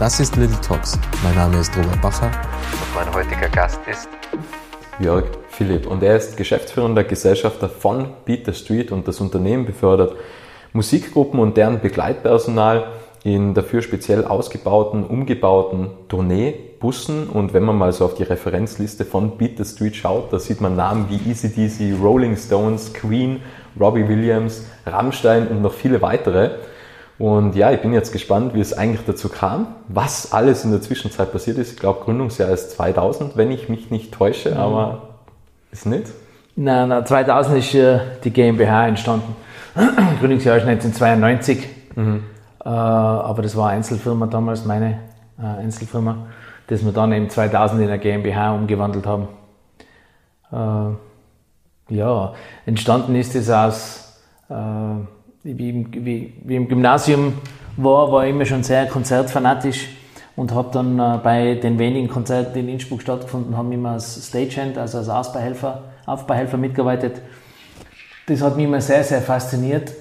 Das ist Little Talks. Mein Name ist Robert Bacher und mein heutiger Gast ist Jörg Philipp und er ist geschäftsführender Gesellschafter von Beat the Street und das Unternehmen befördert Musikgruppen und deren Begleitpersonal in dafür speziell ausgebauten, umgebauten Tourneebussen und wenn man mal so auf die Referenzliste von Beat the Street schaut, da sieht man Namen wie ECDC, Rolling Stones, Queen, Robbie Williams, Rammstein und noch viele weitere. Und ja, ich bin jetzt gespannt, wie es eigentlich dazu kam, was alles in der Zwischenzeit passiert ist. Ich glaube, Gründungsjahr ist 2000, wenn ich mich nicht täusche, mhm. aber ist nicht? Nein, nein 2000 ist äh, die GmbH entstanden. Gründungsjahr ist 1992, mhm. äh, aber das war Einzelfirma damals, meine äh, Einzelfirma, dass wir dann eben 2000 in eine GmbH umgewandelt haben. Äh, ja, entstanden ist es aus äh, wie im, wie, wie im Gymnasium war, war ich immer schon sehr konzertfanatisch und habe dann äh, bei den wenigen Konzerten, die in Innsbruck stattgefunden haben, immer als Stagehand, also als Aufbauhelfer, Aufbauhelfer mitgearbeitet. Das hat mich immer sehr, sehr fasziniert.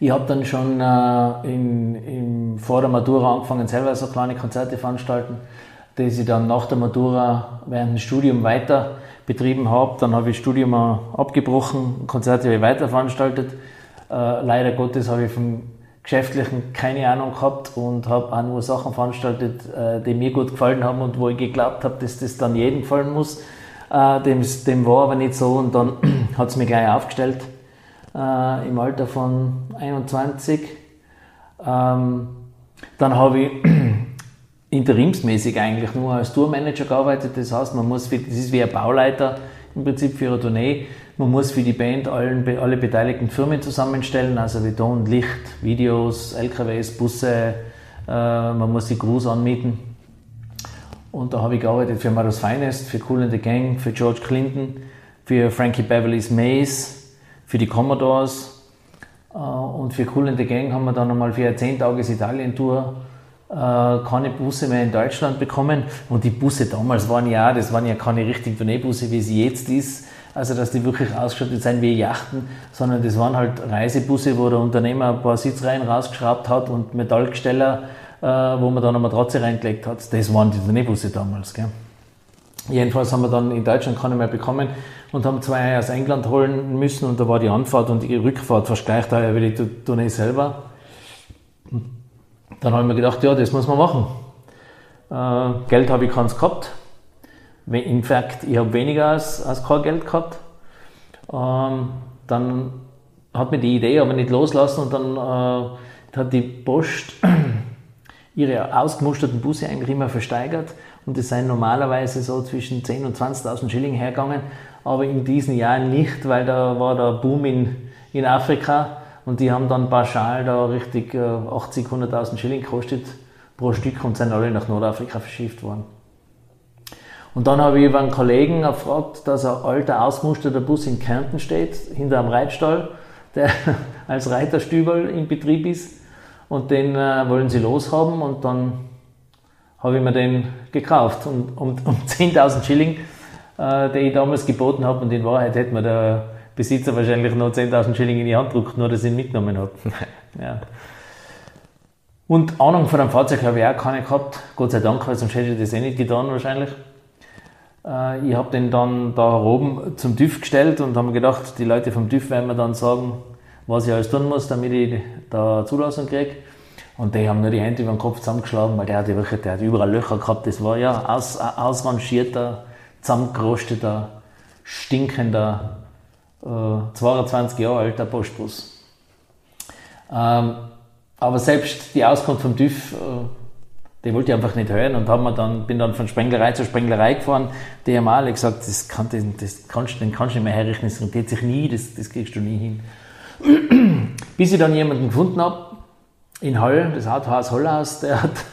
Ich habe dann schon äh, in, in, vor der Matura angefangen, selber so kleine Konzerte veranstalten, die ich dann nach der Matura während dem Studium weiter betrieben habe. Dann habe ich Studium abgebrochen, Konzerte habe ich weiter. Äh, leider Gottes habe ich vom Geschäftlichen keine Ahnung gehabt und habe auch nur Sachen veranstaltet, äh, die mir gut gefallen haben und wo ich geglaubt habe, dass das dann jedem gefallen muss. Äh, dem, dem war aber nicht so und dann hat es mich gleich aufgestellt äh, im Alter von 21. Ähm, dann habe ich interimsmäßig eigentlich nur als Tourmanager gearbeitet. Das heißt, man muss, für, das ist wie ein Bauleiter im Prinzip für eine Tournee. Man muss für die Band allen, alle beteiligten Firmen zusammenstellen, also wie Ton, Licht, Videos, LKWs, Busse. Äh, man muss die Crews anmieten. Und da habe ich gearbeitet für Maros Finest, für Cool in the Gang, für George Clinton, für Frankie Beverly's Maze, für die Commodores. Äh, und für Cool in the Gang haben wir dann einmal für eine 10 Tages Italien-Tour keine Busse mehr in Deutschland bekommen. Und die Busse damals waren ja, das waren ja keine richtigen Tourneebusse, wie sie jetzt ist. Also, dass die wirklich ausgestattet sind wie Yachten, sondern das waren halt Reisebusse, wo der Unternehmer ein paar Sitzreihen rausgeschraubt hat und Metallgesteller, äh, wo man dann eine Matratze reingelegt hat. Das waren die Tourneebusse damals. Gell. Jedenfalls haben wir dann in Deutschland keine mehr bekommen und haben zwei aus England holen müssen und da war die Anfahrt und die Rückfahrt fast gleich teuer wie die Tournee selber. Dann habe ich mir gedacht, ja, das muss man machen. Äh, Geld habe ich keins gehabt. In fact, ich habe weniger als, als kein Geld gehabt. Ähm, dann hat mir die Idee aber nicht loslassen und dann äh, hat die Post ihre ausgemusterten Busse eigentlich immer versteigert und das sind normalerweise so zwischen 10.000 und 20.000 Schilling hergegangen, aber in diesen Jahren nicht, weil da war der Boom in, in Afrika und die haben dann pauschal da richtig 80, äh, 100.000 Schilling gekostet pro Stück und sind alle nach Nordafrika verschifft worden. Und dann habe ich über einen Kollegen gefragt, dass ein alter, ausmusterter Bus in Kärnten steht, hinter einem Reitstall, der als Reiterstübel in Betrieb ist. Und den äh, wollen sie loshaben und dann habe ich mir den gekauft um, um, um 10.000 Schilling, äh, die ich damals geboten habe. Und in Wahrheit hätte mir der Besitzer wahrscheinlich noch 10.000 Schilling in die Hand drückt, nur dass ich ihn mitgenommen habe. ja. Und Ahnung von einem Fahrzeug habe ich auch keine gehabt, Gott sei Dank, weil sonst hätte ich das eh nicht getan wahrscheinlich. Äh, ich habe den dann da oben zum TÜV gestellt und habe mir gedacht, die Leute vom TÜV werden mir dann sagen, was ich alles tun muss, damit ich da Zulassung kriege. Und die haben nur die Hände über den Kopf zusammengeschlagen, weil der hat, wirklich, der hat überall Löcher gehabt. Das war ja aus, ausrangierter, zusammengerosteter, stinkender 22 äh, Jahre alter Postbus. Ähm, aber selbst die Auskunft vom TÜV, äh, die wollte ich einfach nicht hören und haben dann, bin dann von Sprenglerei zu Sprenglerei gefahren. Die haben alle gesagt, das, kann, das, das kannst, den kannst du nicht mehr herrichten, das rentiert sich nie, das, das kriegst du nie hin. Bis ich dann jemanden gefunden habe, in Hall, das Autohaus Hollhaus, der hat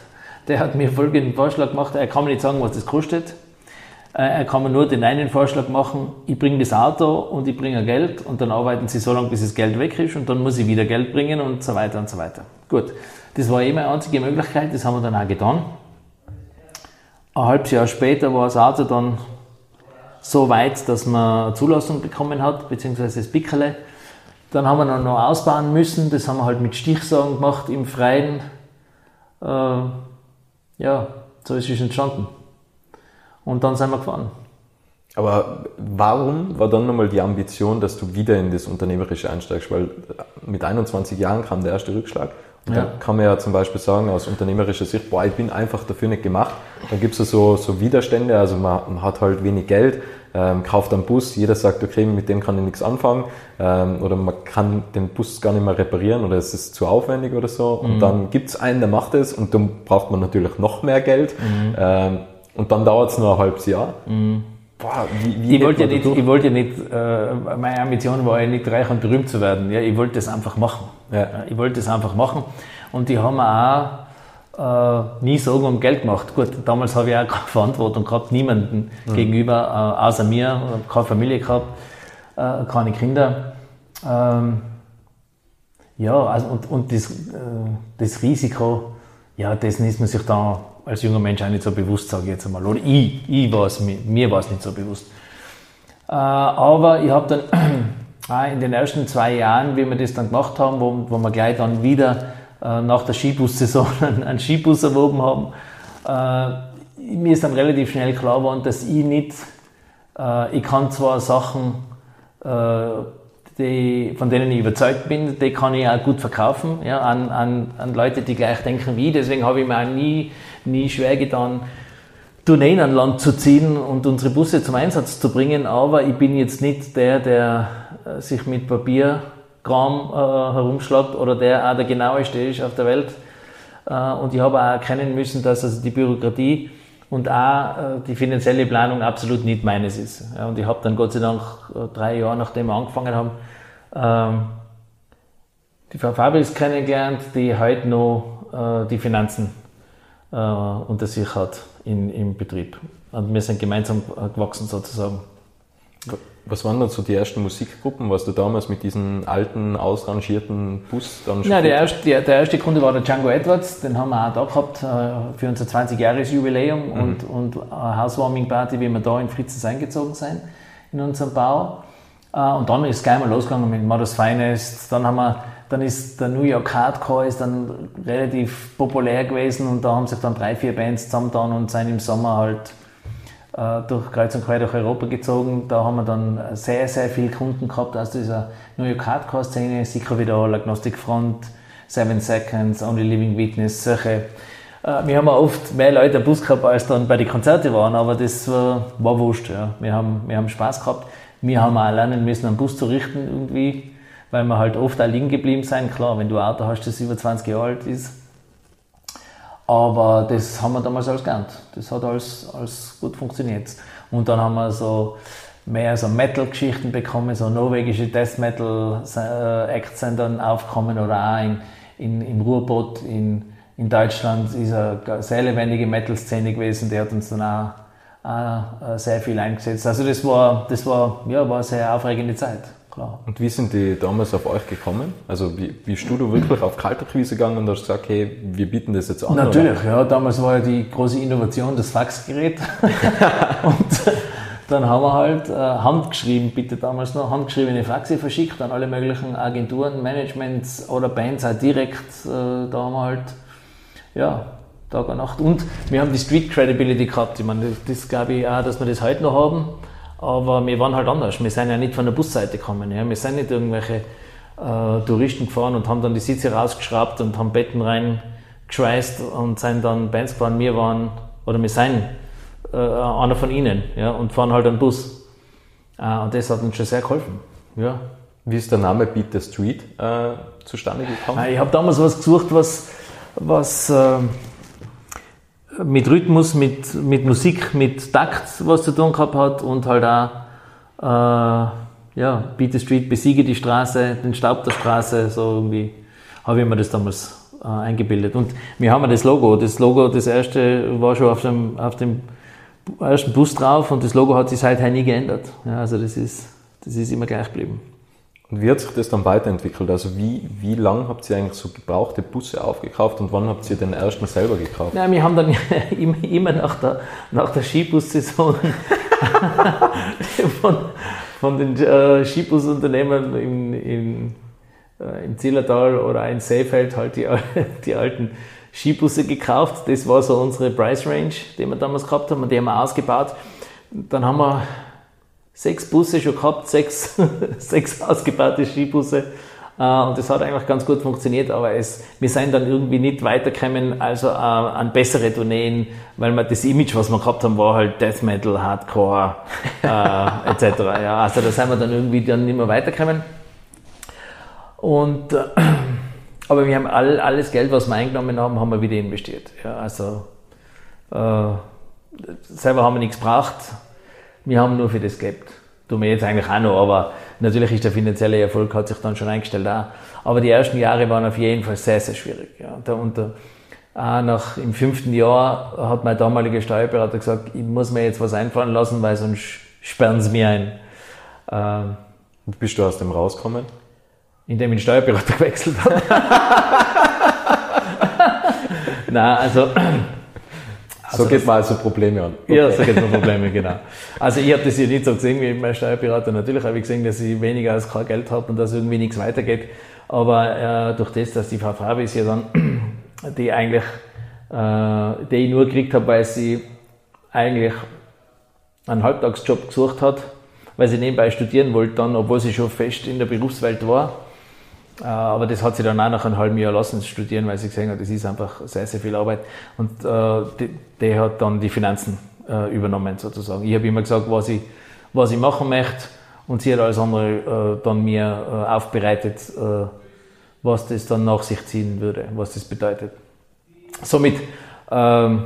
der hat mir folgenden Vorschlag gemacht. Er kann mir nicht sagen, was das kostet. Äh, er kann mir nur den einen Vorschlag machen, ich bringe das Auto und ich bringe Geld und dann arbeiten sie so lange, bis das Geld weg ist und dann muss ich wieder Geld bringen und so weiter und so weiter. Gut, das war eh meine einzige Möglichkeit, das haben wir dann auch getan. Ein halbes Jahr später war das Auto dann so weit, dass man Zulassung bekommen hat, beziehungsweise das Pickerle. Dann haben wir dann noch ausbauen müssen, das haben wir halt mit Stichsagen gemacht im Freien. Äh, ja, so ist es entstanden. Und dann sind wir gefahren. Aber warum war dann nochmal die Ambition, dass du wieder in das Unternehmerische einsteigst? Weil mit 21 Jahren kam der erste Rückschlag. Und ja. da kann man ja zum Beispiel sagen, aus unternehmerischer Sicht, boah, ich bin einfach dafür nicht gemacht. Dann gibt es so, so Widerstände, also man, man hat halt wenig Geld, ähm, kauft einen Bus, jeder sagt, okay, mit dem kann ich nichts anfangen, ähm, oder man kann den Bus gar nicht mehr reparieren oder es ist zu aufwendig oder so. Mhm. Und dann gibt es einen, der macht es und dann braucht man natürlich noch mehr Geld. Mhm. Ähm, und dann dauert es nur ein halbes Jahr. Mhm. Boah, wie, wie ich, wollte ja nicht, ich wollte ja nicht, äh, meine Ambition war ja nicht reich und berühmt zu werden. Ja, ich wollte das einfach machen. Ja. Ich wollte das einfach machen. Und die haben auch äh, nie Sorgen um Geld gemacht. Gut, damals habe ich auch keine Verantwortung gehabt, niemanden mhm. gegenüber, äh, außer mir, keine Familie gehabt, äh, keine Kinder. Ähm, ja, also und, und das, äh, das Risiko, ja, dessen ist man sich da als junger Mensch auch nicht so bewusst, sage ich jetzt einmal. Oder ich, ich war es, mir, mir war es nicht so bewusst. Äh, aber ich habe dann in den ersten zwei Jahren, wie wir das dann gemacht haben, wo, wo wir gleich dann wieder äh, nach der Skibus-Saison einen Skibus erworben haben, äh, mir ist dann relativ schnell klar geworden, dass ich nicht, äh, ich kann zwar Sachen, äh, die, von denen ich überzeugt bin, die kann ich auch gut verkaufen ja, an, an, an Leute, die gleich denken wie. Deswegen habe ich mir auch nie nie schwer getan, Tourneen an Land zu ziehen und unsere Busse zum Einsatz zu bringen, aber ich bin jetzt nicht der, der äh, sich mit Papierkram äh, herumschlagt oder der auch der genaueste ist auf der Welt. Äh, und ich habe auch erkennen müssen, dass also die Bürokratie und auch äh, die finanzielle Planung absolut nicht meines ist. Ja, und ich habe dann Gott sei Dank äh, drei Jahre, nachdem wir angefangen haben, ähm, die Frau Fabris kennengelernt, die heute noch äh, die Finanzen äh, unter sich hat in, im Betrieb. Und wir sind gemeinsam gewachsen sozusagen. Was waren dann so die ersten Musikgruppen? Warst du damals mit diesen alten, ausrangierten Bus dann schon? Ja, der erste, der, der erste Kunde war der Django Edwards, den haben wir auch da gehabt äh, für unser 20-Jahres-Jubiläum mhm. und, und Housewarming-Party, wie wir da in Fritzens eingezogen sind, in unserem Bau. Äh, und dann ist es gleich mal losgegangen mit Modest Finest. Dann haben wir dann ist der New York Hardcore ist dann relativ populär gewesen und da haben sich dann drei, vier Bands zusammengetan und sind im Sommer halt äh, durch Kreuz und Quer durch Europa gezogen. Da haben wir dann sehr, sehr viele Kunden gehabt aus dieser New York Hardcore-Szene, Sicher Vidal, Agnostic Front, Seven Seconds, Only Living Witness, solche. Äh, wir haben oft mehr Leute am Bus gehabt, als dann bei den Konzerten waren, aber das war, war wurscht. Ja. Wir, haben, wir haben Spaß gehabt. Wir haben auch lernen müssen, einen Bus zu richten irgendwie weil wir halt oft auch liegen geblieben sind. Klar, wenn du ein Auto hast, das über 20 Jahre alt ist. Aber das haben wir damals alles gelernt. Das hat alles, alles gut funktioniert. Und dann haben wir so mehr so Metal-Geschichten bekommen, so norwegische Death Metal-Acts sind dann aufgekommen oder auch in, in, im Ruhrpott in, in Deutschland ist eine sehr lebendige Metal-Szene gewesen, die hat uns dann auch, auch sehr viel eingesetzt. Also das war, das war, ja, war eine sehr aufregende Zeit. Klar. Und wie sind die damals auf euch gekommen? Also wie, bist du wirklich auf Kaltakquise gegangen und hast gesagt, hey, wir bieten das jetzt an? Natürlich, oder? ja. Damals war ja die große Innovation das Faxgerät. und dann haben wir halt äh, handgeschrieben, bitte damals noch, handgeschriebene Faxe verschickt an alle möglichen Agenturen, Managements oder Bands auch direkt. Äh, da haben wir halt, ja, Tag und Nacht. Und wir haben die Street Credibility gehabt. Ich meine, das glaube ich auch, dass wir das heute noch haben. Aber wir waren halt anders. Wir sind ja nicht von der Busseite gekommen. Ja. Wir sind nicht irgendwelche äh, Touristen gefahren und haben dann die Sitze rausgeschraubt und haben Betten reingeschweißt und sind dann Bands gefahren. Wir waren, oder wir sind äh, einer von ihnen ja, und fahren halt einen Bus. Äh, und das hat uns schon sehr geholfen. Ja. Wie ist der Name Beat the Street äh, zustande gekommen? Ich habe damals was gesucht, was, was äh, mit Rhythmus, mit, mit Musik, mit Takt was zu tun gehabt hat und halt auch, äh, ja, Beat the Street, besiege die Straße, den Staub der Straße, so irgendwie habe ich mir das damals äh, eingebildet. Und wir haben ja das Logo. Das Logo, das erste war schon auf dem, auf dem ersten Bus drauf und das Logo hat sich seither nie geändert. Ja, also das ist, das ist immer gleich geblieben. Und wie hat sich das dann weiterentwickelt? Also wie, wie lang habt ihr eigentlich so gebrauchte Busse aufgekauft und wann habt ihr den ersten selber gekauft? Ja, wir haben dann immer nach der, nach der Skibus-Saison von, von den äh, Skibusunternehmen in, in, äh, im Zillertal oder in Seefeld halt die, die alten Skibusse gekauft. Das war so unsere Price Range, die wir damals gehabt haben und die haben wir ausgebaut. Dann haben wir sechs Busse schon gehabt, sechs, sechs ausgebaute Skibusse. Äh, und das hat eigentlich ganz gut funktioniert, aber es, wir sind dann irgendwie nicht weitergekommen, also äh, an bessere Tourneen, weil wir das Image, was wir gehabt haben, war halt Death Metal, Hardcore äh, etc. Ja, also da sind wir dann irgendwie dann nicht mehr weitergekommen. Und, äh, aber wir haben all, alles Geld, was wir eingenommen haben, haben wir wieder investiert. Ja, also äh, selber haben wir nichts gebraucht wir haben nur für das gelebt. Tun wir jetzt eigentlich auch noch, aber natürlich ist der finanzielle Erfolg hat sich dann schon eingestellt auch. Aber die ersten Jahre waren auf jeden Fall sehr, sehr schwierig. Ja. Da unter, auch nach, im fünften Jahr hat mein damaliger Steuerberater gesagt, ich muss mir jetzt was einfallen lassen, weil sonst sperren sie mir ein. Ähm, Bist du aus dem rausgekommen? Indem ich den Steuerberater gewechselt habe. Nein, also so geht man also Probleme an. Okay. Ja, so geht man Probleme, genau. Also ich habe das ja nicht so gesehen wie mein Steuerberater. Natürlich habe ich gesehen, dass ich weniger als kein Geld habe und dass irgendwie nichts weitergeht. Aber äh, durch das, dass die Frau Fabis ja dann, die eigentlich, äh, die ich nur gekriegt habe, weil sie eigentlich einen Halbtagsjob gesucht hat, weil sie nebenbei studieren wollte dann, obwohl sie schon fest in der Berufswelt war aber das hat sie dann auch nach einem halben Jahr lassen studieren, weil sie gesehen hat, das ist einfach sehr, sehr viel Arbeit. Und äh, die, hat dann die Finanzen äh, übernommen sozusagen. Ich habe immer gesagt, was ich, was ich machen möchte und sie hat alles andere äh, dann mir äh, aufbereitet, äh, was das dann nach sich ziehen würde, was das bedeutet. Somit ähm,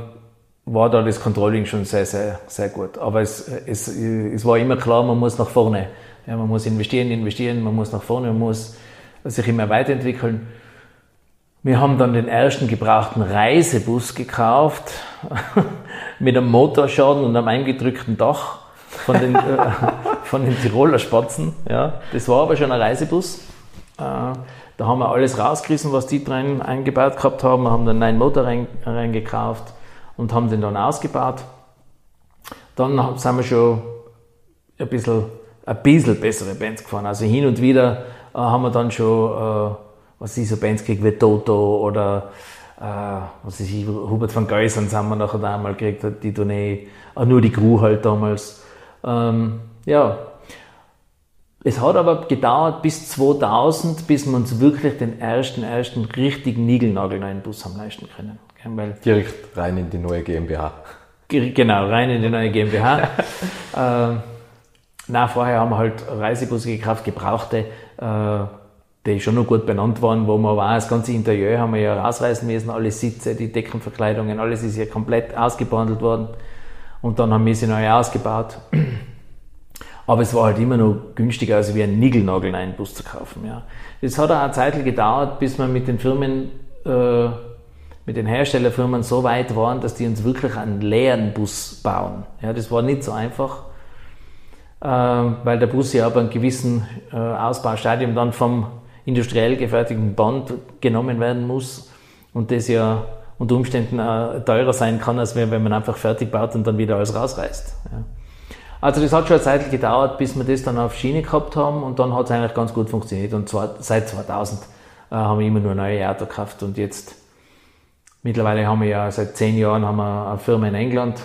war da das Controlling schon sehr, sehr, sehr gut. Aber es, es, es war immer klar, man muss nach vorne. Ja, man muss investieren, investieren, man muss nach vorne, man muss sich immer weiterentwickeln. Wir haben dann den ersten gebrauchten Reisebus gekauft mit einem Motorschaden und einem eingedrückten Dach von den, äh, von den Tiroler Spatzen. Ja, das war aber schon ein Reisebus. Äh, da haben wir alles rausgerissen, was die drin eingebaut gehabt haben. Wir haben dann einen Motor rein, reingekauft und haben den dann ausgebaut. Dann sind wir schon ein bisschen, ein bisschen bessere Bands gefahren. Also hin und wieder haben wir dann schon, äh, was ist so Bands gekriegt wie Toto oder äh, was ist ich, Hubert van Geusern haben wir nachher einmal gekriegt, die Tournee, auch nur die Crew halt damals. Ähm, ja, es hat aber gedauert bis 2000, bis wir uns wirklich den ersten, ersten richtigen Nigelnagelneuen Bus haben leisten können. Weil Direkt rein in die neue GmbH. Genau, rein in die neue GmbH. ähm, na, vorher haben wir halt Reisebusse gekauft, gebrauchte, äh, die schon noch gut benannt waren, wo man war, das ganze Interieur haben wir ja rausreißen müssen, alle Sitze, die Deckenverkleidungen, alles ist ja komplett ausgebandelt worden. Und dann haben wir sie neu ausgebaut. Aber es war halt immer noch günstiger, als wie ein Nigelnagel einen Bus zu kaufen. Ja. Das hat auch eine Zeit gedauert, bis wir mit den Firmen, äh, mit den Herstellerfirmen so weit waren, dass die uns wirklich einen leeren Bus bauen. Ja, das war nicht so einfach. Ähm, weil der Bus ja ab einem gewissen äh, Ausbaustadium dann vom industriell gefertigten Band genommen werden muss und das ja unter Umständen äh, teurer sein kann, als wenn man einfach fertig baut und dann wieder alles rausreißt. Also das hat schon eine Zeit gedauert, bis wir das dann auf Schiene gehabt haben und dann hat es eigentlich ganz gut funktioniert und zwar, seit 2000 äh, haben wir immer nur neue Autos gekauft und jetzt mittlerweile haben wir ja seit zehn Jahren haben wir eine Firma in England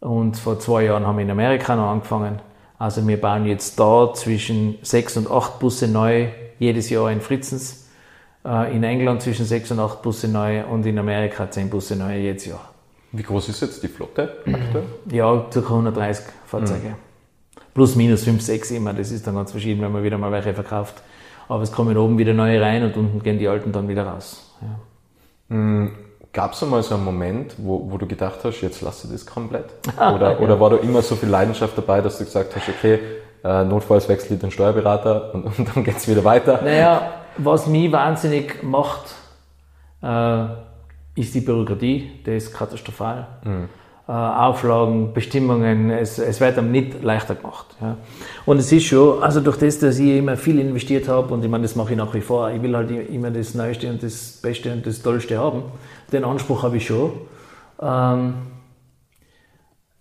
und vor zwei Jahren haben wir in Amerika noch angefangen. Also wir bauen jetzt da zwischen sechs und acht Busse neu, jedes Jahr in Fritzens. Äh, in England zwischen sechs und acht Busse neu und in Amerika zehn Busse neu jedes Jahr. Wie groß ist jetzt die Flotte aktuell? Ja, ca. 130 Fahrzeuge. Mhm. Plus, minus 5, 6 immer. Das ist dann ganz verschieden, wenn man wieder mal welche verkauft. Aber es kommen oben wieder neue rein und unten gehen die alten dann wieder raus. Ja. Mhm. Gab es einmal so einen Moment, wo, wo du gedacht hast, jetzt lass du das komplett? Oder, ja. oder war da immer so viel Leidenschaft dabei, dass du gesagt hast, okay, äh, notfalls wechsle ich den Steuerberater und, und dann geht's wieder weiter? Naja, was mich wahnsinnig macht, äh, ist die Bürokratie, die ist katastrophal. Mhm. Äh, Auflagen, Bestimmungen, es, es wird einem nicht leichter gemacht. Ja. Und es ist schon, also durch das, dass ich immer viel investiert habe, und ich meine, das mache ich nach wie vor, ich will halt immer das Neueste und das Beste und das Tollste haben, den Anspruch habe ich schon. Ähm,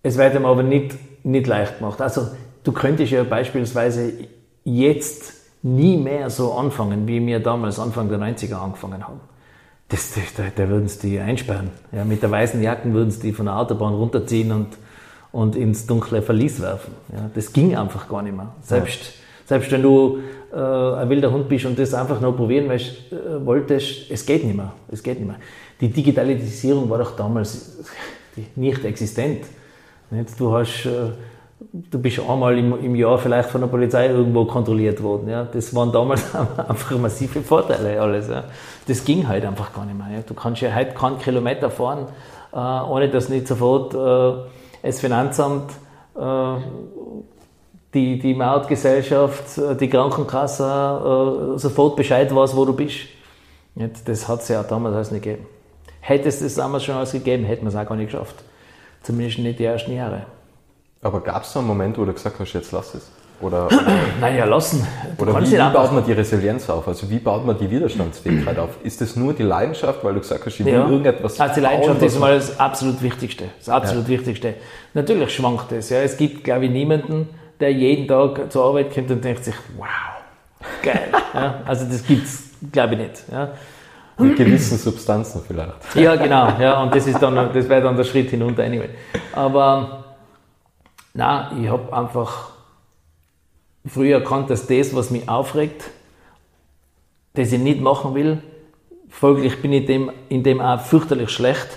es wird einem aber nicht, nicht leicht gemacht. Also du könntest ja beispielsweise jetzt nie mehr so anfangen, wie wir damals Anfang der 90er angefangen haben. Das, das, da, da würden sie die einsperren. Ja, mit der weißen Jacken würden sie die von der Autobahn runterziehen und, und ins dunkle Verlies werfen. Ja, das ging einfach gar nicht mehr. Selbst, ja. selbst wenn du äh, ein wilder Hund bist und das einfach nur probieren weißt, äh, wolltest, es geht nicht mehr. Es geht nicht mehr. Die Digitalisierung war doch damals nicht existent. Nicht? Du hast äh, du bist einmal im, im, Jahr vielleicht von der Polizei irgendwo kontrolliert worden. Ja. Das waren damals einfach massive Vorteile alles. Ja. Das ging halt einfach gar nicht mehr. Ja. Du kannst ja heute keinen Kilometer fahren, äh, ohne dass nicht sofort äh, das Finanzamt, äh, die, die Mautgesellschaft, äh, die Krankenkasse äh, sofort Bescheid weiß, wo du bist. Das hat es ja damals alles nicht gegeben. Hätte es das damals schon alles gegeben, hätten wir es auch gar nicht geschafft. Zumindest nicht die ersten Jahre. Aber gab es so einen Moment, wo du gesagt hast, jetzt lass es? Oder, oder naja, lassen. Du oder wie, wie baut man die Resilienz auf? Also wie baut man die Widerstandsfähigkeit auf? Ist das nur die Leidenschaft, weil du gesagt hast, ich will ja. irgendetwas Also die Leidenschaft ist mal das absolut Wichtigste. Das absolut ja. Wichtigste. Natürlich schwankt es. Ja. Es gibt, glaube ich, niemanden, der jeden Tag zur Arbeit kommt und denkt sich, wow, geil. ja. Also das gibt es, glaube ich, nicht. Ja. Mit gewissen Substanzen vielleicht. Ja, genau. Ja, und das ist dann, das wäre dann der Schritt hinunter anyway. Aber Nein, ich habe einfach früher erkannt, dass das, was mich aufregt, das ich nicht machen will, folglich bin ich dem, in dem auch fürchterlich schlecht.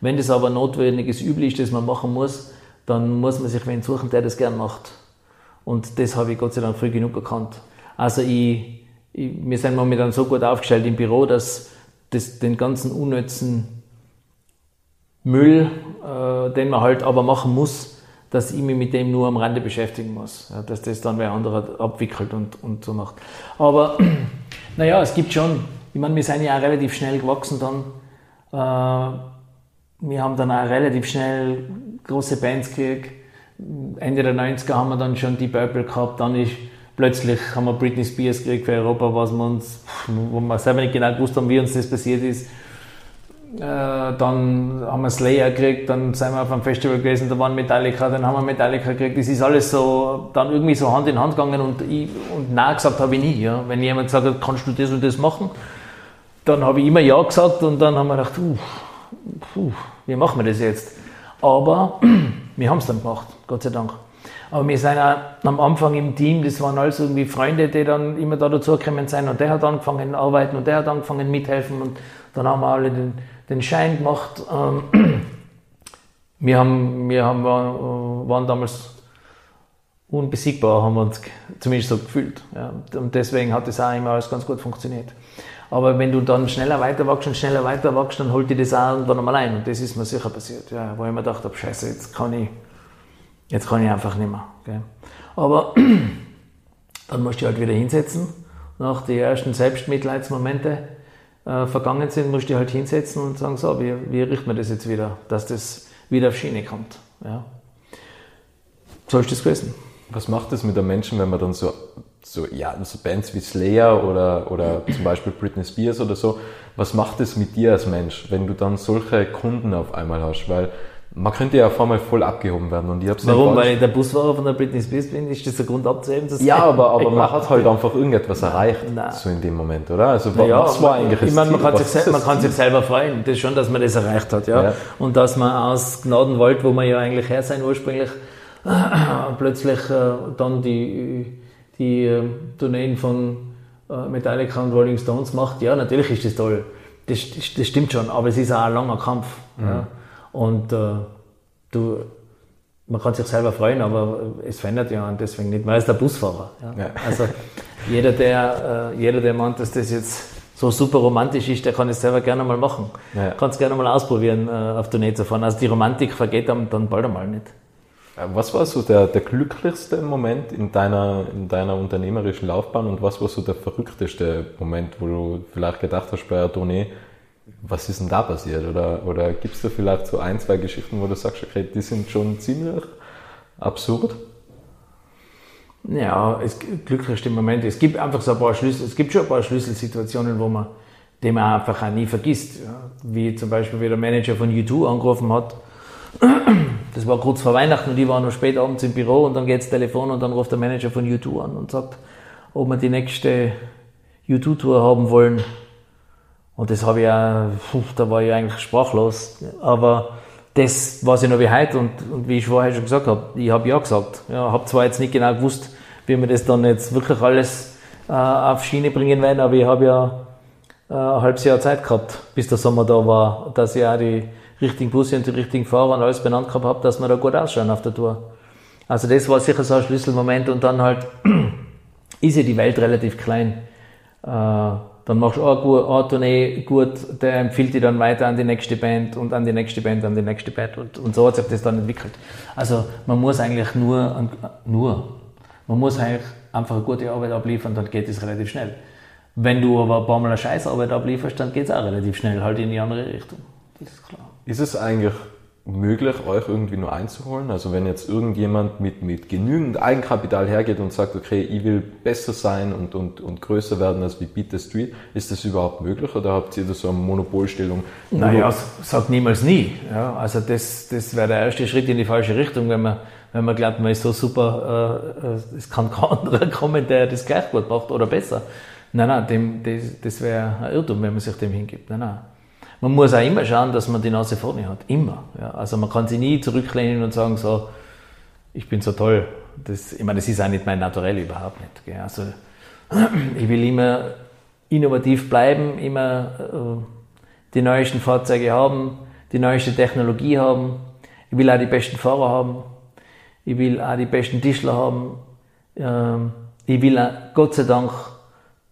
Wenn das aber notwendiges Übel ist, das man machen muss, dann muss man sich wen suchen, der das gern macht. Und das habe ich Gott sei Dank früh genug erkannt. Also ich, ich, wir sind momentan so gut aufgestellt im Büro, dass das, den ganzen unnützen Müll, äh, den man halt aber machen muss, dass ich mich mit dem nur am Rande beschäftigen muss. Ja, dass das dann wer anderer abwickelt und, und so macht. Aber naja, es gibt schon, ich meine, wir sind ja auch relativ schnell gewachsen dann. Äh, wir haben dann auch relativ schnell große Bands gekriegt. Ende der 90er haben wir dann schon die Purple gehabt, dann ist plötzlich haben wir Britney Spears gekriegt für Europa, was wir uns, wo wir selber nicht genau gewusst haben, wie uns das passiert ist. Äh, dann haben wir Slayer gekriegt, dann sind wir auf einem Festival gewesen, da waren Metallica, dann haben wir Metallica gekriegt. Das ist alles so, dann irgendwie so Hand in Hand gegangen und, ich, und Nein gesagt habe ich nie. Ja. Wenn jemand gesagt hat, kannst du das und das machen, dann habe ich immer Ja gesagt und dann haben wir gedacht, uh, uh, wie machen wir das jetzt? Aber wir haben es dann gemacht, Gott sei Dank. Aber wir sind auch am Anfang im Team, das waren alles irgendwie Freunde, die dann immer da dazugekommen sind und der hat angefangen zu arbeiten und der hat angefangen mithelfen und dann haben wir alle den, den Schein gemacht. Ähm, wir, haben, wir haben, äh, waren damals unbesiegbar, haben wir uns zumindest so gefühlt. Ja. Und deswegen hat das auch immer alles ganz gut funktioniert. Aber wenn du dann schneller weiter wachst und schneller weiter wachst, dann holt dir das auch irgendwann einmal ein. Und das ist mir sicher passiert, ja, wo ich mir gedacht habe, scheiße, jetzt kann ich, jetzt kann ich einfach nicht mehr. Okay. Aber dann musst du halt wieder hinsetzen, nach den ersten Selbstmitleidsmomente äh, vergangen sind, musst du halt hinsetzen und sagen, so, wie, wie richten wir das jetzt wieder, dass das wieder auf Schiene kommt. Ja. So ist das gewesen. Was macht das mit den Menschen, wenn man dann so, so, ja, so Bands wie Slayer oder, oder zum Beispiel Britney Spears oder so, was macht das mit dir als Mensch, wenn du dann solche Kunden auf einmal hast? Weil man könnte ja auf einmal voll abgehoben werden. Und ich hab's Warum? Weil ich der Busfahrer von der Britney Spears bin? Ist das der Grund abzuheben? ja, aber, aber man hat halt einfach irgendetwas erreicht, Nein. so in dem Moment, oder? Also, naja, was war eigentlich Ich meine, man, kann sich, man kann sich selber freuen. Das ist schon, dass man das erreicht hat, ja. ja. Und dass man aus Gnadenwald, wo man ja eigentlich her sein ursprünglich, plötzlich äh, dann die, die äh, Tourneen von äh, Metallica und Rolling Stones macht. Ja, natürlich ist das toll. Das, das, das stimmt schon, aber es ist auch ein langer Kampf. Mhm. Ja. Und äh, du, man kann sich selber freuen, aber es verändert ja und deswegen nicht. Man ist der Busfahrer. Ja. Ja. Also jeder der, äh, jeder, der meint, dass das jetzt so super romantisch ist, der kann es selber gerne mal machen. Ja. Kann es gerne mal ausprobieren, äh, auf Tournee zu fahren. Also die Romantik vergeht dann, dann bald einmal nicht. Was war so der, der glücklichste Moment in deiner, in deiner unternehmerischen Laufbahn und was war so der verrückteste Moment, wo du vielleicht gedacht hast bei Adone, was ist denn da passiert? Oder, oder gibt es da vielleicht so ein, zwei Geschichten, wo du sagst, okay, die sind schon ziemlich absurd? Ja, es glücklichste Moment. Es gibt einfach so ein paar Schlüssel, es gibt schon ein paar Schlüsselsituationen, wo man, die man einfach auch nie vergisst. Ja. Wie zum Beispiel, wie der Manager von U2 angerufen hat. Das war kurz vor Weihnachten und ich war noch spät abends im Büro und dann geht das Telefon und dann ruft der Manager von U2 an und sagt, ob wir die nächste U2-Tour haben wollen. Und das habe ich auch, da war ich eigentlich sprachlos. Aber das weiß ich noch wie heute und, und wie ich vorher schon gesagt habe, ich habe ja gesagt. Ja, habe zwar jetzt nicht genau gewusst, wie wir das dann jetzt wirklich alles äh, auf Schiene bringen werden, aber ich habe ja äh, ein halbes Jahr Zeit gehabt, bis der Sommer da war, dass ich auch die richtigen Busse und die richtigen Fahrer und alles benannt gehabt habe, dass wir da gut ausschauen auf der Tour. Also das war sicher so ein Schlüsselmoment und dann halt ist ja die Welt relativ klein. Äh, dann machst du auch eine Tournee gut, der empfiehlt dich dann weiter an die nächste Band und an die nächste Band, an die nächste Band und, und so hat sich das dann entwickelt. Also man muss eigentlich nur, nur, man muss eigentlich einfach eine gute Arbeit abliefern, dann geht es relativ schnell. Wenn du aber ein paar Mal eine Scheißarbeit ablieferst, dann geht es auch relativ schnell halt in die andere Richtung. Das ist klar. Ist es eigentlich möglich, euch irgendwie nur einzuholen? Also wenn jetzt irgendjemand mit, mit genügend Eigenkapital hergeht und sagt, okay, ich will besser sein und, und, und größer werden als wie Beat the Street, ist das überhaupt möglich oder habt ihr da so eine Monopolstellung? Naja, sag niemals nie. Ja, also das, das wäre der erste Schritt in die falsche Richtung, wenn man, wenn man glaubt, man ist so super, äh, äh es kann kein anderer kommen, der das gleich gut macht oder besser. Nein, nein, dem, das, das wäre ein Irrtum, wenn man sich dem hingibt. Nein, nein. Man muss auch immer schauen, dass man die Nase vorne hat. Immer. Ja. Also man kann sich nie zurücklehnen und sagen, so, ich bin so toll. Das, ich meine, das ist auch nicht mein Naturell, überhaupt nicht. Gell. Also ich will immer innovativ bleiben, immer äh, die neuesten Fahrzeuge haben, die neueste Technologie haben. Ich will auch die besten Fahrer haben. Ich will auch die besten Tischler haben. Ähm, ich will auch, Gott sei Dank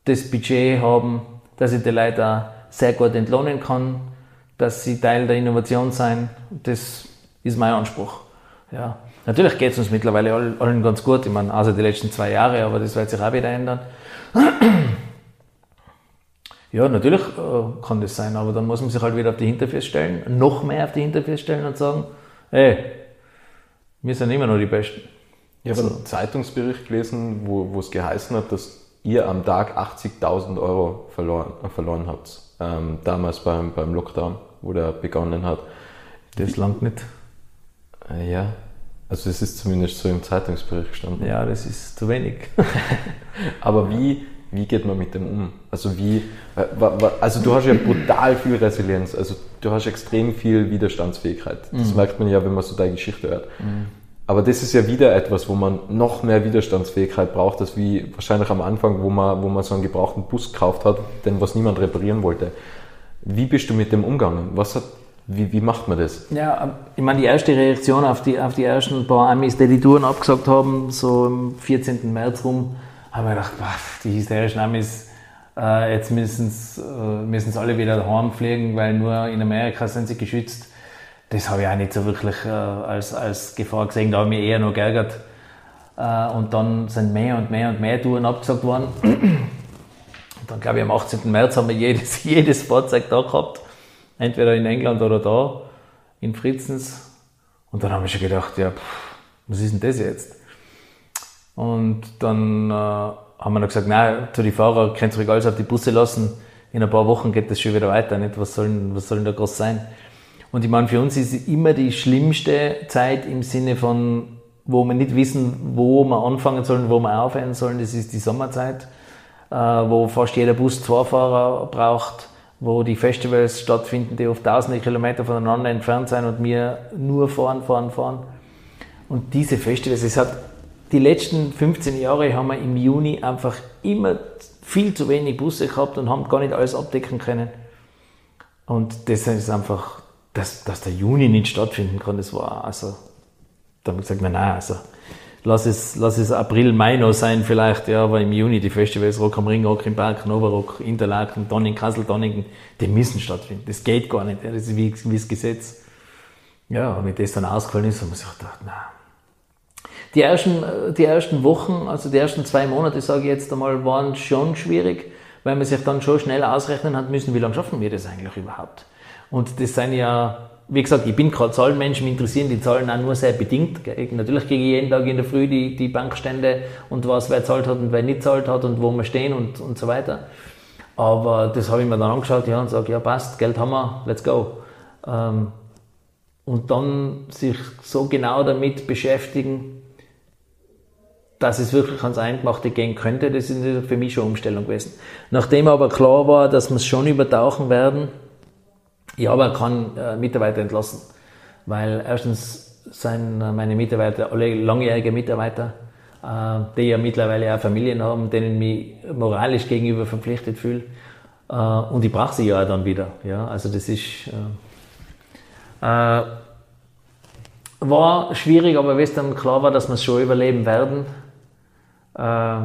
das Budget haben, dass ich die Leute auch sehr gut entlohnen kann, dass sie Teil der Innovation sein. Das ist mein Anspruch. Ja. Natürlich geht es uns mittlerweile allen ganz gut. Ich meine, also die letzten zwei Jahre, aber das wird sich auch wieder ändern. Ja, natürlich äh, kann das sein, aber dann muss man sich halt wieder auf die Hinterfüße stellen, noch mehr auf die Hinterfüße stellen und sagen, hey, wir sind immer noch die Besten. Ich habe einen Zeitungsbericht gelesen, wo, wo es geheißen hat, dass ihr am Tag 80.000 Euro verloren, äh, verloren habt ähm, damals beim, beim Lockdown, wo der begonnen hat. Das langt nicht. Äh, ja, also es ist zumindest so im Zeitungsbericht gestanden. Ja, das ist zu wenig. Aber wie, wie geht man mit dem um? Also wie, äh, also du hast ja brutal viel Resilienz, also du hast extrem viel Widerstandsfähigkeit. Das mhm. merkt man ja, wenn man so deine Geschichte hört. Mhm. Aber das ist ja wieder etwas, wo man noch mehr Widerstandsfähigkeit braucht, als wie wahrscheinlich am Anfang, wo man, wo man so einen gebrauchten Bus gekauft hat, den was niemand reparieren wollte. Wie bist du mit dem umgegangen? Was hat, wie, wie macht man das? Ja, ich meine, die erste Reaktion auf die, auf die ersten paar Amis, die die Touren abgesagt haben, so am 14. März rum, haben wir gedacht, die hysterischen Amis, äh, jetzt müssen sie äh, alle wieder daheim fliegen, weil nur in Amerika sind sie geschützt das habe ich auch nicht so wirklich äh, als, als Gefahr gesehen, da habe ich mich eher noch geärgert. Äh, und dann sind mehr und mehr und mehr Touren abgesagt worden. Und dann glaube ich am 18. März haben wir jedes, jedes Fahrzeug da gehabt, entweder in England oder da, in Fritzens. Und dann haben wir schon gedacht, ja, pff, was ist denn das jetzt? Und dann äh, haben wir noch gesagt, nein, zu den Fahrern könnt ihr alles auf die Busse lassen. In ein paar Wochen geht das schon wieder weiter. Nicht? Was soll, was soll denn da groß sein? Und ich meine, für uns ist immer die schlimmste Zeit im Sinne von, wo wir nicht wissen, wo wir anfangen sollen, wo wir aufhören sollen. Das ist die Sommerzeit, äh, wo fast jeder Bus zwei Fahrer braucht, wo die Festivals stattfinden, die auf tausende Kilometer voneinander entfernt sind und wir nur fahren, fahren, fahren. Und diese Festivals, es hat die letzten 15 Jahre haben wir im Juni einfach immer viel zu wenig Busse gehabt und haben gar nicht alles abdecken können. Und das ist einfach dass, dass der Juni nicht stattfinden kann, das war, also, da haben wir gesagt, nein, also, lass es, lass es April, Mai noch sein vielleicht, ja, aber im Juni die Festivals Rock am Ring, Rock im Berg, Novarock, Interlaken, Donning, Kassel, Donningen, die müssen stattfinden. Das geht gar nicht, ja, das ist wie, wie das Gesetz. Ja, und wenn das dann ausgefallen ist, haben wir sich gedacht, nein, Die ersten, die ersten Wochen, also die ersten zwei Monate, sage ich jetzt einmal, waren schon schwierig, weil man sich dann schon schnell ausrechnen hat müssen, wie lange schaffen wir das eigentlich überhaupt. Und das sind ja, wie gesagt, ich bin gerade Zahlenmensch, mich interessieren die Zahlen auch nur sehr bedingt. Natürlich kriege ich jeden Tag in der Früh die, die Bankstände und was wer zahlt hat und wer nicht zahlt hat und wo wir stehen und, und so weiter. Aber das habe ich mir dann angeschaut ja, und sage, ja passt, Geld haben wir, let's go. Ähm, und dann sich so genau damit beschäftigen, dass es wirklich ans Eingemachte gehen könnte, das ist für mich schon eine Umstellung gewesen. Nachdem aber klar war, dass wir es schon übertauchen werden, habe auch keinen äh, Mitarbeiter entlassen, weil erstens sind meine Mitarbeiter alle langjährige Mitarbeiter, äh, die ja mittlerweile auch Familien haben, denen ich mich moralisch gegenüber verpflichtet fühle. Äh, und ich brauche sie ja auch dann wieder. Ja, also das ist äh, war schwierig, aber wenn es dann klar war, dass wir es schon überleben werden, äh,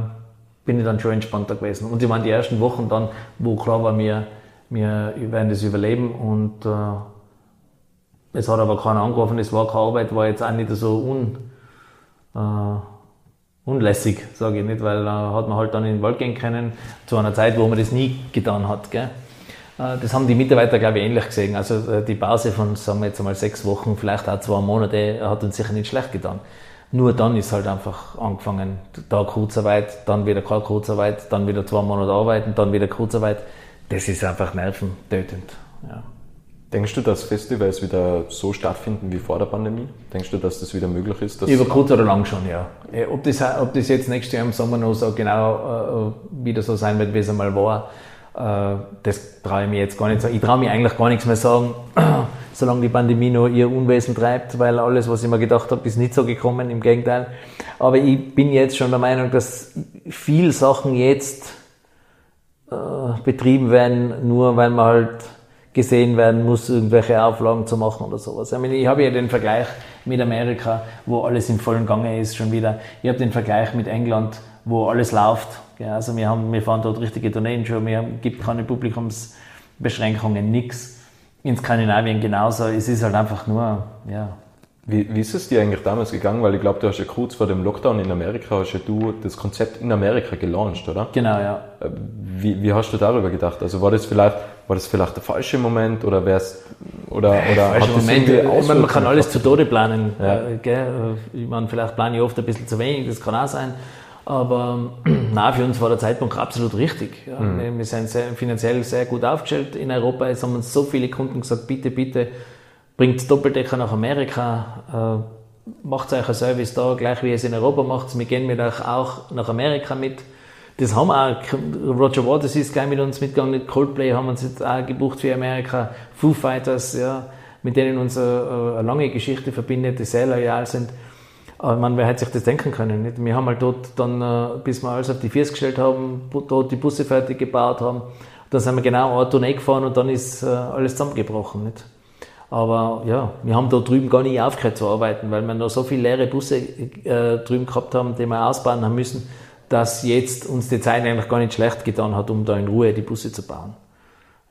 bin ich dann schon entspannter gewesen. Und ich meine, die ersten Wochen dann, wo klar war, wir, wir werden das überleben und äh, es hat aber keiner angerufen, es war keine Arbeit, war jetzt auch nicht so un, äh, unlässig, sage ich nicht, weil da hat man halt dann in den Wald gehen können, zu einer Zeit, wo man das nie getan hat. Gell? Äh, das haben die Mitarbeiter, glaube ich, ähnlich gesehen. Also äh, die Pause von, sagen wir jetzt einmal sechs Wochen, vielleicht auch zwei Monate, hat uns sicher nicht schlecht getan. Nur dann ist halt einfach angefangen, da Kurzarbeit, dann wieder keine Kurzarbeit, dann wieder zwei Monate arbeiten, dann wieder Kurzarbeit. Das ist einfach nerventötend. Ja. Denkst du, dass Festivals wieder so stattfinden wie vor der Pandemie? Denkst du, dass das wieder möglich ist? Über kurz oder lang schon, ja. Ob das, ob das jetzt nächstes Jahr im Sommer noch so genau äh, wieder so sein wird, wie es einmal war, äh, das traue ich mir jetzt gar nicht sagen. Ich traue mir eigentlich gar nichts mehr sagen, solange die Pandemie noch ihr Unwesen treibt, weil alles, was ich mir gedacht habe, ist nicht so gekommen, im Gegenteil. Aber ich bin jetzt schon der Meinung, dass viel Sachen jetzt äh, betrieben werden, nur weil man halt gesehen werden muss, irgendwelche Auflagen zu machen oder sowas. Ich, meine, ich habe ja den Vergleich mit Amerika, wo alles im vollen Gange ist schon wieder. Ich habe den Vergleich mit England, wo alles läuft. Also wir, haben, wir fahren dort richtige Tourneen schon, wir haben, gibt keine Publikumsbeschränkungen, nichts. In Skandinavien genauso. Es ist halt einfach nur, ja. Wie, wie ist es dir eigentlich damals gegangen? Weil ich glaube, du hast ja kurz vor dem Lockdown in Amerika, hast ja du das Konzept in Amerika gelauncht, oder? Genau, ja. Äh, wie, wie hast du darüber gedacht? Also war das vielleicht, war das vielleicht der falsche Moment oder wär's, oder, oder falsche Moment, man kann alles zu Tode planen, ja. Äh, gell? Ich meine, vielleicht plane ich oft ein bisschen zu wenig, das kann auch sein. Aber na, für uns war der Zeitpunkt absolut richtig. Ja. Mhm. Wir sind sehr, finanziell sehr gut aufgestellt in Europa. Es haben uns so viele Kunden gesagt, bitte, bitte, bringt Doppeldecker nach Amerika, äh, macht euch ein Service da, gleich wie ihr es in Europa macht. Wir gehen mit euch auch nach Amerika mit. Das haben auch, Roger Waters ist gleich mit uns mitgegangen, Coldplay haben uns jetzt auch gebucht für Amerika, Foo Fighters, ja, mit denen uns eine, eine lange Geschichte verbindet, die sehr loyal sind. Man, wer hätte sich das denken können? Nicht? Wir haben halt dort dann, äh, bis wir alles auf die Füße gestellt haben, dort die Busse fertig gebaut haben, dann sind wir genau eine Tournee gefahren und dann ist äh, alles zusammengebrochen. Nicht? Aber ja, wir haben da drüben gar nicht aufgehört zu arbeiten, weil wir noch so viele leere Busse äh, drüben gehabt haben, die wir ausbauen haben müssen, dass jetzt uns die Zeit eigentlich gar nicht schlecht getan hat, um da in Ruhe die Busse zu bauen.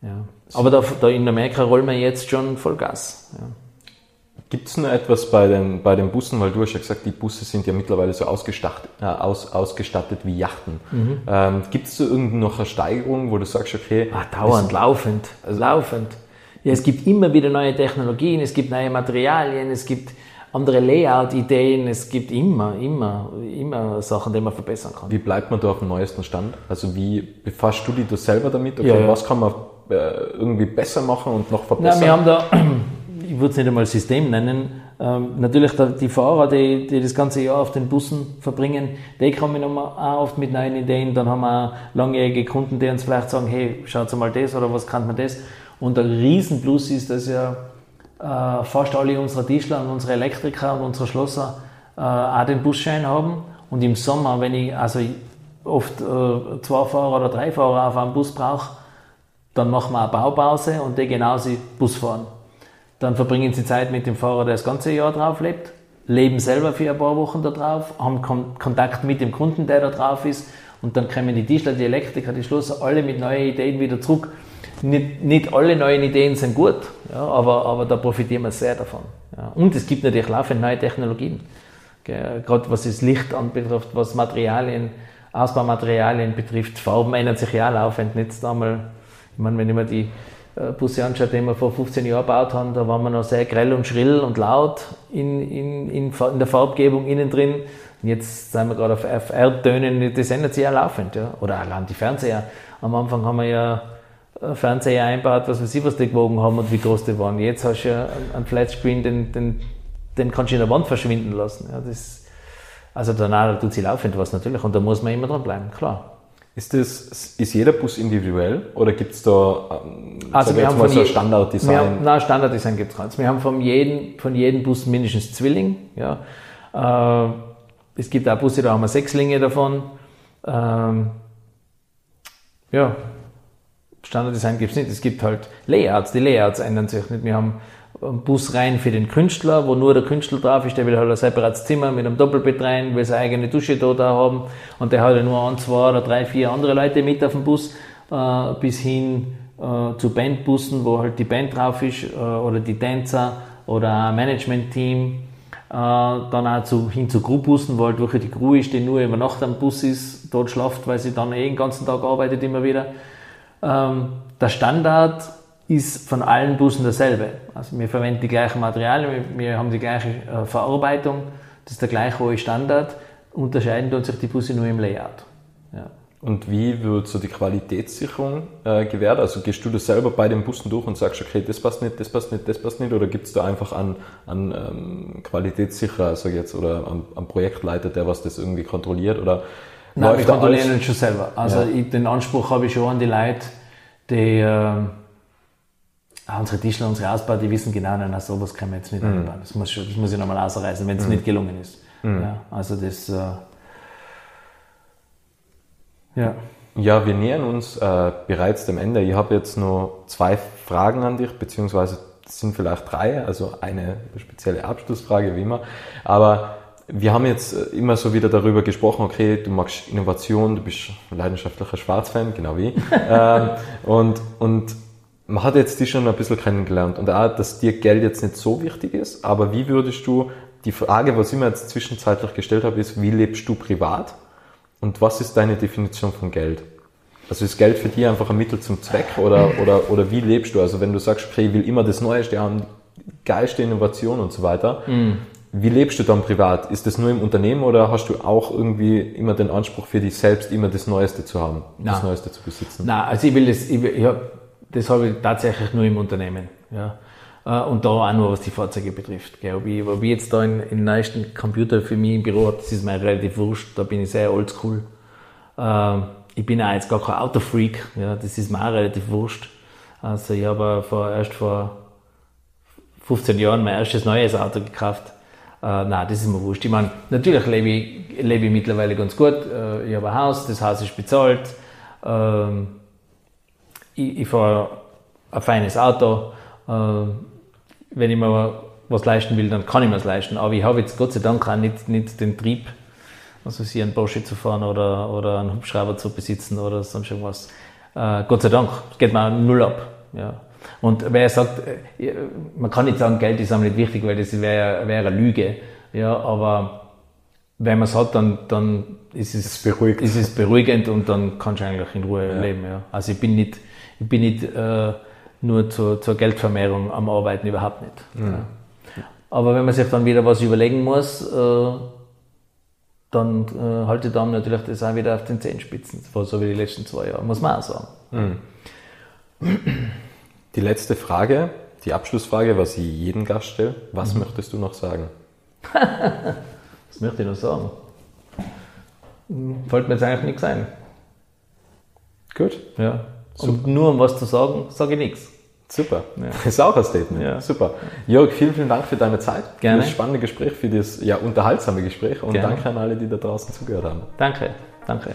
Ja. Aber da, da in Amerika rollen wir jetzt schon Vollgas. Ja. Gibt es noch etwas bei den, bei den Bussen, weil du hast ja gesagt, die Busse sind ja mittlerweile so ausgestattet, äh, aus, ausgestattet wie Yachten. Mhm. Ähm, Gibt es so irgendeine noch eine Steigerung, wo du sagst, okay... Ah, dauernd, laufend, also laufend. Ja, es gibt immer wieder neue Technologien, es gibt neue Materialien, es gibt andere Layout-Ideen, es gibt immer, immer, immer Sachen, die man verbessern kann. Wie bleibt man da auf dem neuesten Stand? Also wie befasst du dich da selber damit? Okay, ja, ja. Was kann man äh, irgendwie besser machen und noch verbessern? Na, wir haben da ich würde es nicht einmal System nennen. Ähm, natürlich die Fahrer, die, die das ganze Jahr auf den Bussen verbringen, die kommen auch oft mit neuen Ideen. Dann haben wir auch langjährige Kunden, die uns vielleicht sagen, hey, schaut mal das oder was kann man das? Und der Riesenplus ist, dass ja äh, fast alle unsere Tischler und unsere Elektriker und unsere Schlosser äh, auch den Busschein haben. Und im Sommer, wenn ich also oft äh, zwei Fahrer oder drei Fahrer auf einem Bus brauche, dann machen wir eine Baupause und die genauso Bus fahren. Dann verbringen sie Zeit mit dem Fahrer, der das ganze Jahr drauf lebt, leben selber für ein paar Wochen da drauf, haben Kontakt mit dem Kunden, der da drauf ist und dann kommen die Tischler, die Elektriker, die Schlosser, alle mit neuen Ideen wieder zurück. Nicht, nicht alle neuen Ideen sind gut, ja, aber, aber da profitieren wir sehr davon. Ja. Und es gibt natürlich laufend neue Technologien. Gerade was das Licht anbetrifft, was Materialien, Ausbaumaterialien betrifft, Farben ändern sich ja laufend. Nicht einmal, ich meine, wenn ich mir die äh, Busse anschaut, die wir vor 15 Jahren gebaut haben, da waren wir noch sehr grell und schrill und laut in, in, in, in der Farbgebung innen drin. Und jetzt sind wir gerade auf, auf Erdtönen, das ändert sich ja laufend. Ja. Oder allein die Fernseher. Am Anfang haben wir ja Fernseher einbaut, was weiß ich, was die gewogen haben und wie groß die waren. Jetzt hast du ja einen Flatscreen, den, den, den kannst du in der Wand verschwinden lassen. Ja, das, also danach tut sich laufend was natürlich und da muss man immer dranbleiben, klar. Ist, das, ist jeder Bus individuell oder gibt es da ähm, also wir haben mal so Standarddesign? Nein, Standarddesign gibt es keins. Wir haben von jedem, von jedem Bus mindestens Zwilling. Ja. Äh, es gibt auch Busse, da haben wir Sechslinge davon. Ähm, ja, Standarddesign gibt es nicht. Es gibt halt Layouts. Die Layouts ändern sich nicht. Wir haben einen Bus rein für den Künstler, wo nur der Künstler drauf ist. Der will halt ein separates Zimmer mit einem Doppelbett rein, will seine eigene Dusche da, da haben. Und der hat ja nur ein, zwei oder drei, vier andere Leute mit auf dem Bus, äh, bis hin äh, zu Bandbussen, wo halt die Band drauf ist, äh, oder die Tänzer oder ein Management-Team. Äh, dann auch zu, hin zu Crewbussen, wo halt wirklich die Crew ist, die nur über Nacht am Bus ist, dort schlaft, weil sie dann eh den ganzen Tag arbeitet immer wieder. Ähm, der Standard ist von allen Bussen derselbe. Also wir verwenden die gleichen Materialien, wir haben die gleiche äh, Verarbeitung, das ist der gleiche hohe Standard, unterscheiden tun sich die Busse nur im Layout. Ja. Und wie wird so die Qualitätssicherung äh, gewährt? Also gehst du das selber bei den Bussen durch und sagst, okay, das passt nicht, das passt nicht, das passt nicht, oder gibt es da einfach einen, einen ähm, Qualitätssicherer, sag ich jetzt, oder einen, einen Projektleiter, der was das irgendwie kontrolliert, oder Nein, wir kontrollieren uns schon selber. Also ja. ich, den Anspruch habe ich schon an die Leute, die äh, unsere Tischler, unsere Ausbau, die wissen genau, nein, sowas können wir jetzt nicht mhm. anbauen. Das muss, das muss ich nochmal ausreißen, wenn es mhm. nicht gelungen ist. Mhm. Ja, also das, äh, ja. Ja, wir nähern uns äh, bereits dem Ende. Ich habe jetzt nur zwei Fragen an dich, beziehungsweise es sind vielleicht drei, also eine spezielle Abschlussfrage wie immer. Aber wir haben jetzt äh, immer so wieder darüber gesprochen, okay, du magst Innovation, du bist leidenschaftlicher Schwarzfan, genau wie. ähm, und, und man hat jetzt dich schon ein bisschen kennengelernt und auch, dass dir Geld jetzt nicht so wichtig ist, aber wie würdest du, die Frage, was ich mir jetzt zwischenzeitlich gestellt habe, ist, wie lebst du privat und was ist deine Definition von Geld? Also ist Geld für dich einfach ein Mittel zum Zweck oder, oder, oder wie lebst du? Also wenn du sagst, okay, ich will immer das Neueste haben, geilste Innovation und so weiter, mm. Wie lebst du dann privat? Ist das nur im Unternehmen oder hast du auch irgendwie immer den Anspruch für dich selbst, immer das Neueste zu haben, Nein. das Neueste zu besitzen? Nein, also ich will das, ich, will, ich hab, das habe ich tatsächlich nur im Unternehmen. Ja. Äh, und da auch nur, was die Fahrzeuge betrifft. Ob ich, ob ich jetzt da in, in neuesten Computer für mich im Büro habe, das ist mir relativ wurscht, da bin ich sehr oldschool. Ähm, ich bin auch jetzt gar kein Autofreak, ja, das ist mir auch relativ wurscht. Also ich habe vor, erst vor 15 Jahren mein erstes neues Auto gekauft äh, nein, das ist mir wurscht. Ich meine, natürlich lebe ich, lebe ich mittlerweile ganz gut. Äh, ich habe ein Haus, das Haus ist bezahlt. Ähm, ich, ich fahre ein feines Auto. Äh, wenn ich mir was leisten will, dann kann ich mir es leisten. Aber ich habe jetzt Gott sei Dank auch nicht, nicht den Trieb, also sie einen Porsche zu fahren oder, oder einen Hubschrauber zu besitzen oder sonst irgendwas. Äh, Gott sei Dank, das geht mir null ab. Ja. Und wer sagt, äh, man kann nicht sagen, Geld ist einem nicht wichtig, weil das wäre wär eine Lüge. Ja, aber wenn man es hat, dann, dann ist es, beruhigt. ist es beruhigend und dann kannst du eigentlich in Ruhe ja. leben. Ja. Also ich bin nicht, ich bin nicht äh, nur zur, zur Geldvermehrung am Arbeiten, überhaupt nicht. Mhm. Ja. Aber wenn man sich dann wieder was überlegen muss, äh, dann äh, halte ich dann natürlich das auch wieder auf den Zehenspitzen, so wie die letzten zwei Jahre, muss man auch sagen. Mhm. Die letzte Frage, die Abschlussfrage, was ich jedem Gast stelle. Was mhm. möchtest du noch sagen? was möchte ich noch sagen? Fällt mir jetzt eigentlich nichts ein. Gut. Ja. Und nur um was zu sagen, sage ich nichts. Super. Ja. Das ist auch ein Statement. Ja. Super. Jörg, vielen, vielen Dank für deine Zeit. Gerne. Für das spannende Gespräch, für das ja, unterhaltsame Gespräch und Gerne. danke an alle, die da draußen zugehört haben. Danke. Danke.